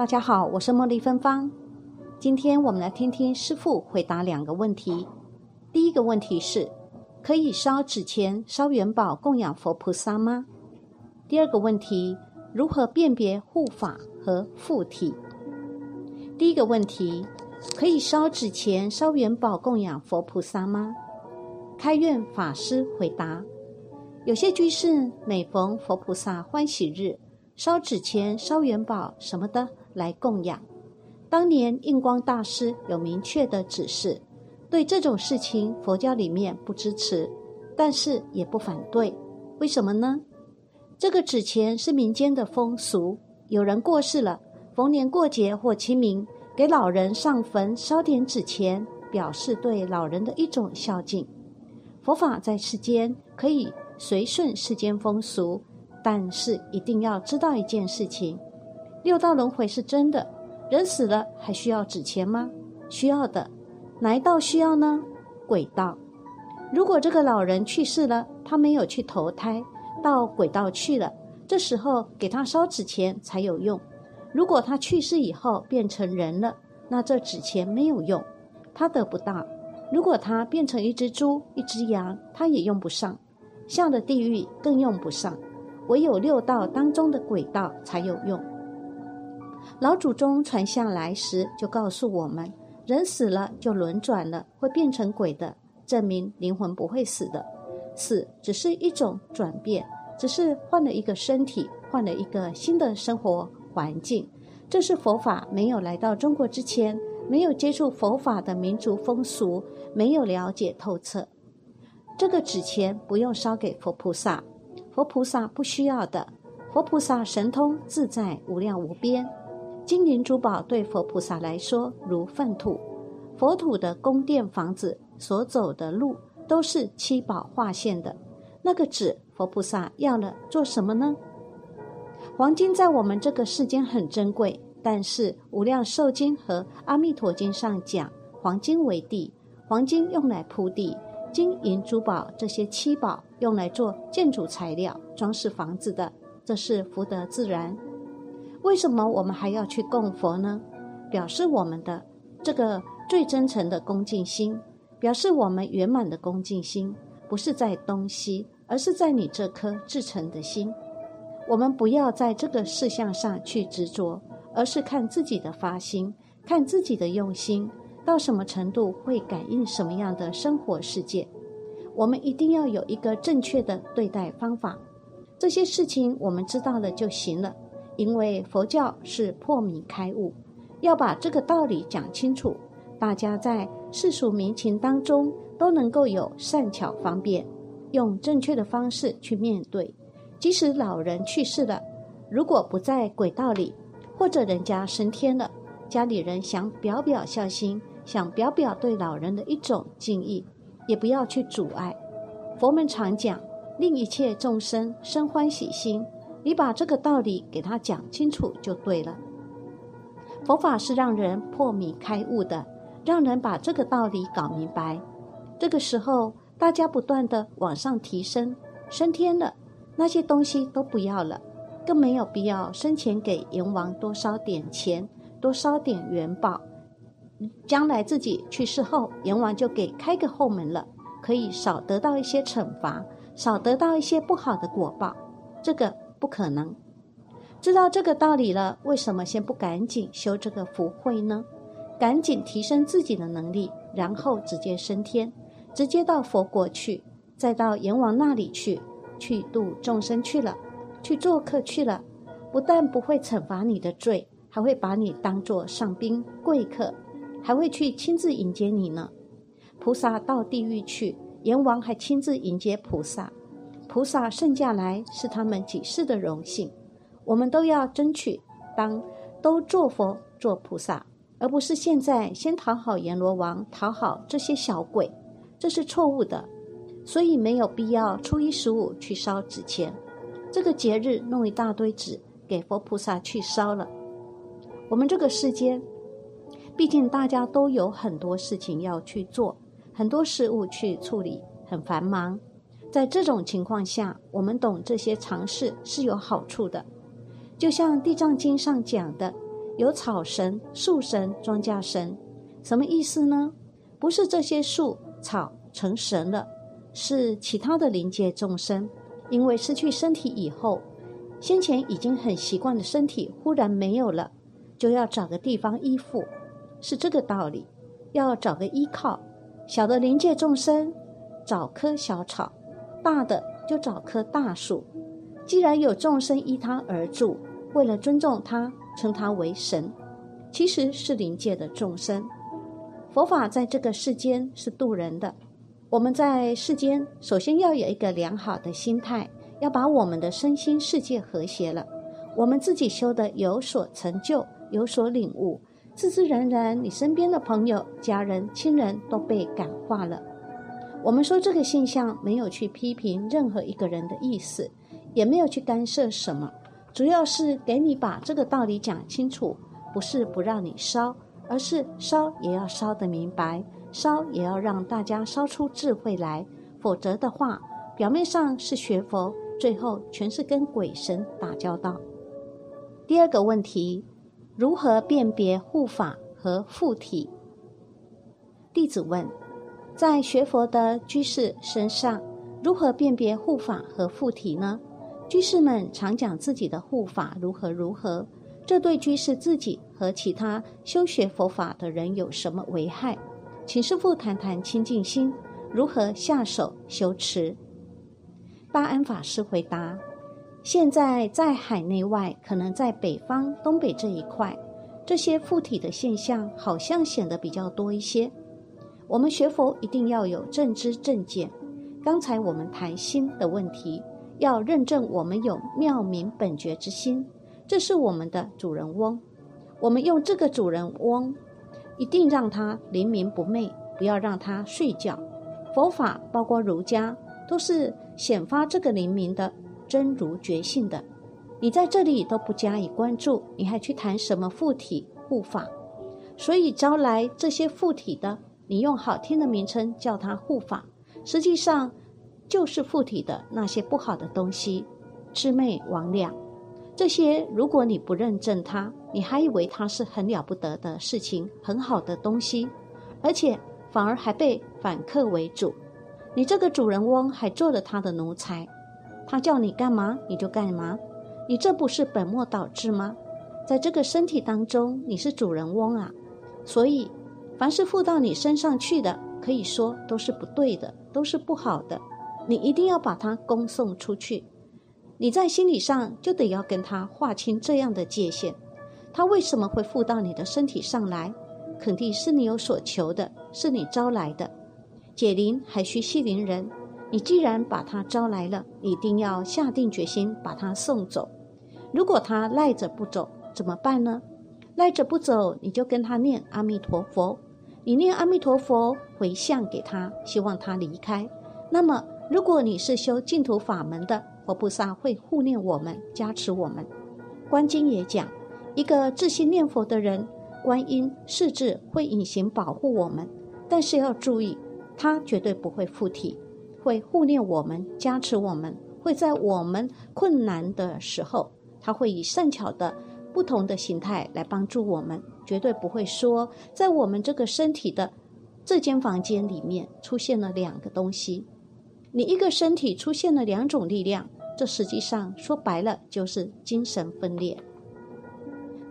大家好，我是茉莉芬芳。今天我们来听听师傅回答两个问题。第一个问题是：可以烧纸钱、烧元宝供养佛菩萨吗？第二个问题：如何辨别护法和附体？第一个问题：可以烧纸钱、烧元宝供养佛菩萨吗？开院法师回答：有些居士每逢佛菩萨欢喜日，烧纸钱、烧元宝什么的。来供养。当年印光大师有明确的指示，对这种事情佛教里面不支持，但是也不反对。为什么呢？这个纸钱是民间的风俗，有人过世了，逢年过节或清明，给老人上坟烧点纸钱，表示对老人的一种孝敬。佛法在世间可以随顺世间风俗，但是一定要知道一件事情。六道轮回是真的，人死了还需要纸钱吗？需要的，哪一道需要呢？鬼道。如果这个老人去世了，他没有去投胎，到鬼道去了，这时候给他烧纸钱才有用。如果他去世以后变成人了，那这纸钱没有用，他得不到。如果他变成一只猪、一只羊，他也用不上，下了地狱更用不上，唯有六道当中的鬼道才有用。老祖宗传下来时就告诉我们：人死了就轮转了，会变成鬼的，证明灵魂不会死的。死只是一种转变，只是换了一个身体，换了一个新的生活环境。这是佛法没有来到中国之前，没有接触佛法的民族风俗，没有了解透彻。这个纸钱不用烧给佛菩萨，佛菩萨不需要的。佛菩萨神通自在无量无边。金银珠宝对佛菩萨来说如粪土，佛土的宫殿房子所走的路都是七宝化现的。那个纸，佛菩萨要了做什么呢？黄金在我们这个世间很珍贵，但是《无量寿经》和《阿弥陀经》上讲，黄金为地，黄金用来铺地，金银珠宝这些七宝用来做建筑材料、装饰房子的，这是福德自然。为什么我们还要去供佛呢？表示我们的这个最真诚的恭敬心，表示我们圆满的恭敬心，不是在东西，而是在你这颗至诚的心。我们不要在这个事项上去执着，而是看自己的发心，看自己的用心到什么程度会感应什么样的生活世界。我们一定要有一个正确的对待方法。这些事情我们知道了就行了。因为佛教是破迷开悟，要把这个道理讲清楚，大家在世俗民情当中都能够有善巧方便，用正确的方式去面对。即使老人去世了，如果不在轨道里，或者人家升天了，家里人想表表孝心，想表表对老人的一种敬意，也不要去阻碍。佛门常讲，令一切众生生欢喜心。你把这个道理给他讲清楚就对了。佛法是让人破迷开悟的，让人把这个道理搞明白。这个时候，大家不断的往上提升，升天了，那些东西都不要了，更没有必要生前给阎王多烧点钱，多烧点元宝。将来自己去世后，阎王就给开个后门了，可以少得到一些惩罚，少得到一些不好的果报。这个。不可能，知道这个道理了，为什么先不赶紧修这个福慧呢？赶紧提升自己的能力，然后直接升天，直接到佛国去，再到阎王那里去，去度众生去了，去做客去了。不但不会惩罚你的罪，还会把你当作上宾贵客，还会去亲自迎接你呢。菩萨到地狱去，阎王还亲自迎接菩萨。菩萨圣驾来是他们几世的荣幸，我们都要争取当都做佛做菩萨，而不是现在先讨好阎罗王，讨好这些小鬼，这是错误的。所以没有必要初一十五去烧纸钱，这个节日弄一大堆纸给佛菩萨去烧了。我们这个世间，毕竟大家都有很多事情要去做，很多事物去处理，很繁忙。在这种情况下，我们懂这些常识是有好处的。就像《地藏经》上讲的：“有草神、树神、庄稼神，什么意思呢？不是这些树草成神了，是其他的灵界众生，因为失去身体以后，先前已经很习惯的身体忽然没有了，就要找个地方依附，是这个道理，要找个依靠。小的灵界众生找棵小草，大的就找棵大树。既然有众生依他而住，为了尊重他。称他为神，其实是灵界的众生。佛法在这个世间是渡人的。我们在世间，首先要有一个良好的心态，要把我们的身心世界和谐了，我们自己修的有所成就，有所领悟，自自然然，你身边的朋友、家人、亲人都被感化了。我们说这个现象，没有去批评任何一个人的意思，也没有去干涉什么。主要是给你把这个道理讲清楚，不是不让你烧，而是烧也要烧得明白，烧也要让大家烧出智慧来，否则的话，表面上是学佛，最后全是跟鬼神打交道。第二个问题，如何辨别护法和附体？弟子问，在学佛的居士身上，如何辨别护法和附体呢？居士们常讲自己的护法如何如何，这对居士自己和其他修学佛法的人有什么危害？请师父谈谈清净心如何下手修持。大安法师回答：现在在海内外，可能在北方、东北这一块，这些附体的现象好像显得比较多一些。我们学佛一定要有正知正见。刚才我们谈心的问题。要认证我们有妙明本觉之心，这是我们的主人翁。我们用这个主人翁，一定让他灵明不昧，不要让他睡觉。佛法包括儒家，都是显发这个灵明的真如觉性的。你在这里都不加以关注，你还去谈什么附体护法？所以招来这些附体的，你用好听的名称叫它护法，实际上。就是附体的那些不好的东西，魑魅魍魉，这些如果你不认证它，你还以为它是很了不得的事情，很好的东西，而且反而还被反客为主。你这个主人翁还做了他的奴才，他叫你干嘛你就干嘛，你这不是本末倒置吗？在这个身体当中，你是主人翁啊，所以凡是附到你身上去的，可以说都是不对的，都是不好的。你一定要把它恭送出去，你在心理上就得要跟他划清这样的界限。他为什么会附到你的身体上来？肯定是你有所求的，是你招来的。解铃还需系铃人，你既然把他招来了，一定要下定决心把他送走。如果他赖着不走，怎么办呢？赖着不走，你就跟他念阿弥陀佛，你念阿弥陀佛回向给他，希望他离开。那么。如果你是修净土法门的，佛菩萨会护念我们，加持我们。观经也讲，一个自心念佛的人，观音世智会隐形保护我们，但是要注意，他绝对不会附体，会护念我们，加持我们，会在我们困难的时候，他会以善巧的不同的形态来帮助我们，绝对不会说在我们这个身体的这间房间里面出现了两个东西。你一个身体出现了两种力量，这实际上说白了就是精神分裂。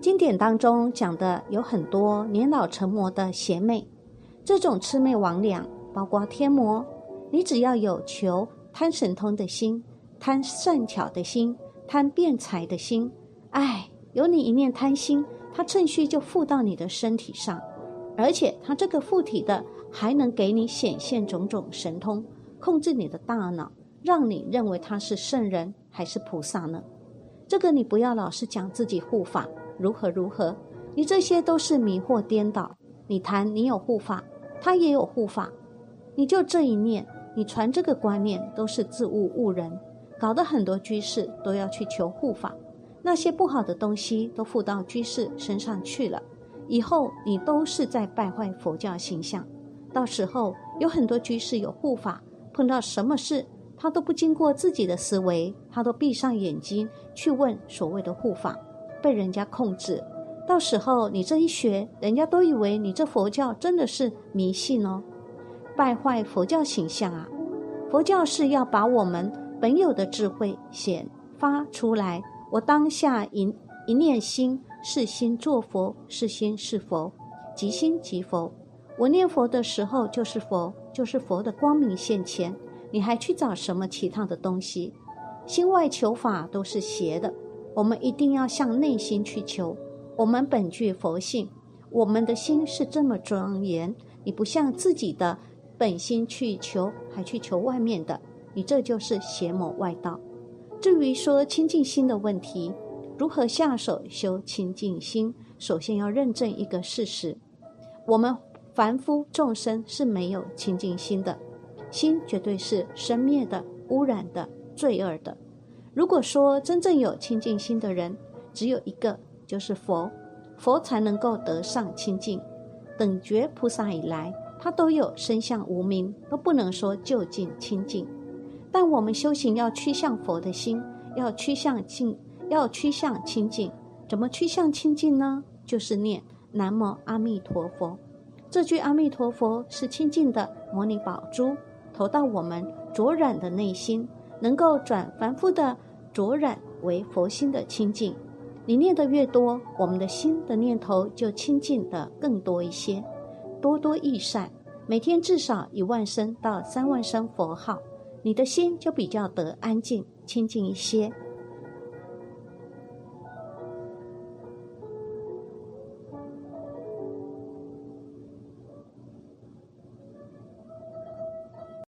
经典当中讲的有很多年老成魔的邪魅，这种魑魅魍魉，包括天魔，你只要有求贪神通的心，贪善巧的心，贪辩财的心，哎，有你一念贪心，他趁虚就附到你的身体上，而且他这个附体的还能给你显现种种神通。控制你的大脑，让你认为他是圣人还是菩萨呢？这个你不要老是讲自己护法如何如何，你这些都是迷惑颠倒。你谈你有护法，他也有护法，你就这一念，你传这个观念都是自误误人，搞得很多居士都要去求护法，那些不好的东西都附到居士身上去了，以后你都是在败坏佛教形象。到时候有很多居士有护法。碰到什么事，他都不经过自己的思维，他都闭上眼睛去问所谓的护法，被人家控制，到时候你这一学，人家都以为你这佛教真的是迷信哦，败坏佛教形象啊！佛教是要把我们本有的智慧显发出来。我当下一一念心，是心作佛，是心是佛，即心即佛。我念佛的时候就是佛，就是佛的光明现前。你还去找什么其他的东西？心外求法都是邪的。我们一定要向内心去求。我们本具佛性，我们的心是这么庄严。你不向自己的本心去求，还去求外面的，你这就是邪魔外道。至于说清净心的问题，如何下手修清净心？首先要认证一个事实：我们凡夫众生是没有清净心的，心绝对是生灭的、污染的、罪恶的。如果说真正有清净心的人，只有一个，就是佛，佛才能够得上清净。等觉菩萨以来，他都有身相无名，都不能说就近清净。但我们修行要趋向佛的心，要趋向净，要趋向清净。怎么趋向清净呢？就是念南无阿弥陀佛。这句阿弥陀佛是清净的摩尼宝珠，投到我们浊染的内心，能够转凡夫的浊染为佛心的清净。你念的越多，我们的心的念头就清净的更多一些，多多益善。每天至少一万声到三万声佛号。你的心就比较得安静、清静一些。